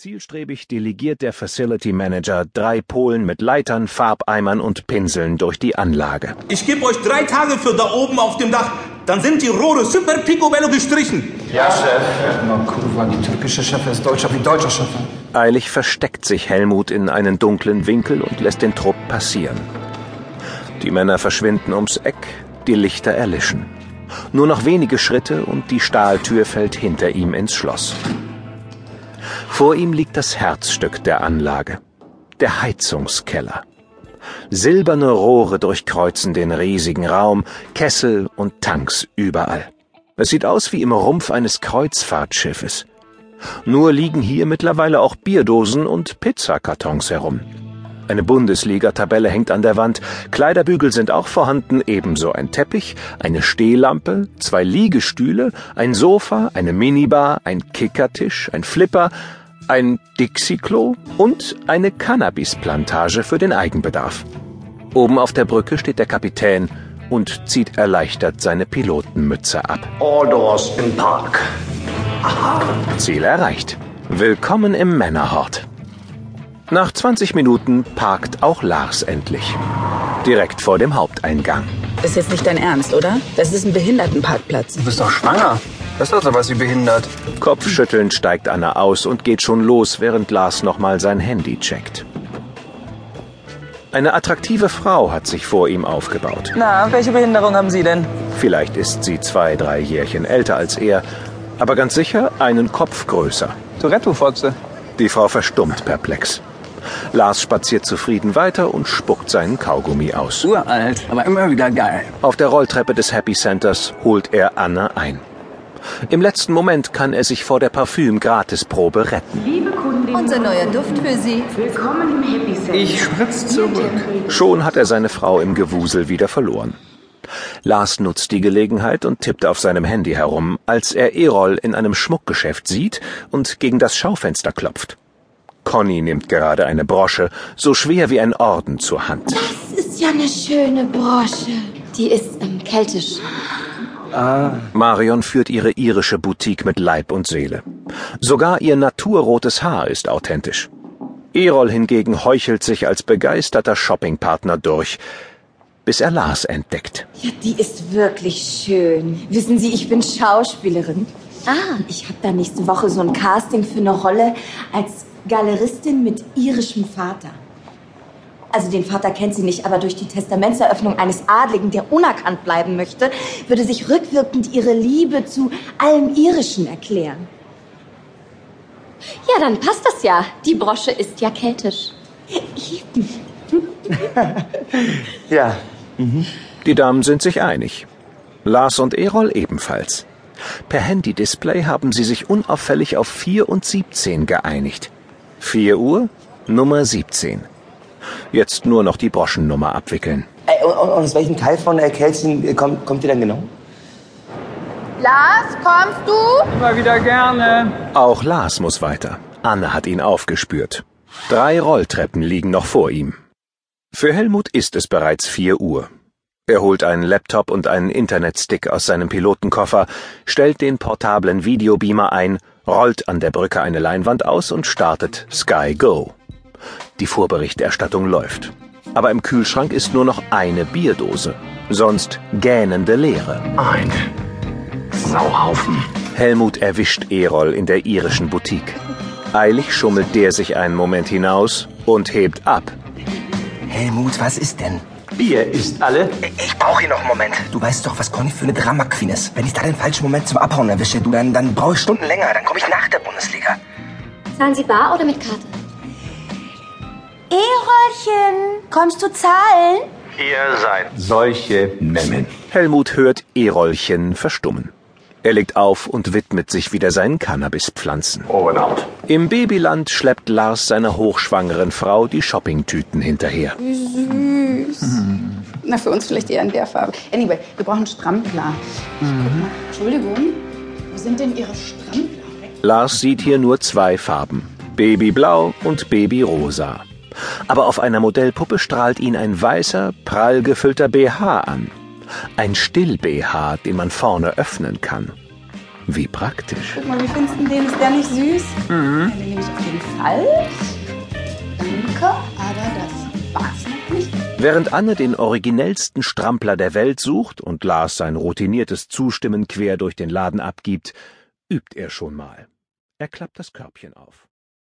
Zielstrebig delegiert der Facility Manager drei Polen mit Leitern, Farbeimern und Pinseln durch die Anlage. Ich gebe euch drei Tage für da oben auf dem Dach. Dann sind die Rohre super picobello gestrichen. Ja, Chef. Na, Kurva, die türkische Chefin ist deutscher wie deutscher Chefin. Eilig versteckt sich Helmut in einen dunklen Winkel und lässt den Trupp passieren. Die Männer verschwinden ums Eck, die Lichter erlischen. Nur noch wenige Schritte und die Stahltür fällt hinter ihm ins Schloss. Vor ihm liegt das Herzstück der Anlage, der Heizungskeller. Silberne Rohre durchkreuzen den riesigen Raum, Kessel und Tanks überall. Es sieht aus wie im Rumpf eines Kreuzfahrtschiffes. Nur liegen hier mittlerweile auch Bierdosen und Pizzakartons herum. Eine Bundesliga-Tabelle hängt an der Wand, Kleiderbügel sind auch vorhanden, ebenso ein Teppich, eine Stehlampe, zwei Liegestühle, ein Sofa, eine Minibar, ein Kickertisch, ein Flipper, ein Dixie-Klo und eine Cannabisplantage für den Eigenbedarf. Oben auf der Brücke steht der Kapitän und zieht erleichtert seine Pilotenmütze ab. All doors in park. Ziel erreicht. Willkommen im Männerhort. Nach 20 Minuten parkt auch Lars endlich. Direkt vor dem Haupteingang. Ist jetzt nicht dein Ernst, oder? Das ist ein Behindertenparkplatz. Du bist doch schwanger. Das ist doch sowas wie behindert. Kopfschüttelnd steigt Anna aus und geht schon los, während Lars nochmal sein Handy checkt. Eine attraktive Frau hat sich vor ihm aufgebaut. Na, welche Behinderung haben Sie denn? Vielleicht ist sie zwei, drei Jährchen älter als er, aber ganz sicher einen Kopf größer. Tourette-Fotze. Die Frau verstummt perplex. Lars spaziert zufrieden weiter und spuckt seinen Kaugummi aus. Uralt, aber immer wieder geil. Auf der Rolltreppe des Happy Centers holt er Anna ein. Im letzten Moment kann er sich vor der Parfüm-Gratisprobe retten. Liebe Kundin, Unser neuer Duft für Sie. willkommen im Happy Center. Ich spritz zurück. Schon hat er seine Frau im Gewusel wieder verloren. Lars nutzt die Gelegenheit und tippt auf seinem Handy herum, als er Erol in einem Schmuckgeschäft sieht und gegen das Schaufenster klopft. Conny nimmt gerade eine Brosche, so schwer wie ein Orden zur Hand. Das ist ja eine schöne Brosche. Die ist ähm, keltisch. Marion führt ihre irische Boutique mit Leib und Seele. Sogar ihr naturrotes Haar ist authentisch. Erol hingegen heuchelt sich als begeisterter Shoppingpartner durch, bis er Lars entdeckt. Ja, die ist wirklich schön. Wissen Sie, ich bin Schauspielerin. Ah, ich habe da nächste Woche so ein Casting für eine Rolle als Galeristin mit irischem Vater. Also den Vater kennt sie nicht, aber durch die Testamentseröffnung eines Adligen, der unerkannt bleiben möchte, würde sich rückwirkend ihre Liebe zu allem Irischen erklären. Ja, dann passt das ja. Die Brosche ist ja keltisch. Ja. Die Damen sind sich einig. Lars und Erol ebenfalls. Per Handy-Display haben sie sich unauffällig auf 4 und 17 geeinigt. 4 Uhr, Nummer 17. Jetzt nur noch die Broschennummer abwickeln. Ey, und, und aus welchem Teil von der Kelchen kommt, kommt ihr denn genau? Lars, kommst du? Immer wieder gerne. Auch Lars muss weiter. Anne hat ihn aufgespürt. Drei Rolltreppen liegen noch vor ihm. Für Helmut ist es bereits 4 Uhr. Er holt einen Laptop und einen Internetstick aus seinem Pilotenkoffer, stellt den portablen Videobeamer ein, rollt an der Brücke eine Leinwand aus und startet Sky Go. Die Vorberichterstattung läuft. Aber im Kühlschrank ist nur noch eine Bierdose. Sonst gähnende Leere. Ein Sauhaufen. Helmut erwischt Erol in der irischen Boutique. Eilig schummelt der sich einen Moment hinaus und hebt ab. Helmut, was ist denn? Bier ist alle. Ich brauche hier noch einen Moment. Du weißt doch, was Conny für eine Drama Queen ist. Wenn ich da den falschen Moment zum Abhauen erwische, du, dann, dann brauche ich Stunden länger. Dann komme ich nach der Bundesliga. Zahlen Sie bar oder mit Karte? Erolchen, kommst du zahlen? Ihr seid solche Memmen. Helmut hört Erolchen verstummen. Er legt auf und widmet sich wieder seinen Cannabispflanzen. Over and out. Im Babyland schleppt Lars seiner hochschwangeren Frau die Shoppingtüten hinterher. Na, für uns vielleicht eher in der Farbe. Anyway, wir brauchen Strampler. Mal, Entschuldigung, wo sind denn Ihre Strampler? Lars sieht hier nur zwei Farben. Babyblau und Babyrosa aber auf einer Modellpuppe strahlt ihn ein weißer, prall gefüllter BH an. Ein Still-BH, den man vorne öffnen kann. Wie praktisch. Guck mal, wie findest du den? Ist der nicht süß? Mhm. Den nehme ich auf jeden Fall. Danke, aber das war's nicht. Während Anne den originellsten Strampler der Welt sucht und Lars sein routiniertes Zustimmen quer durch den Laden abgibt, übt er schon mal. Er klappt das Körbchen auf.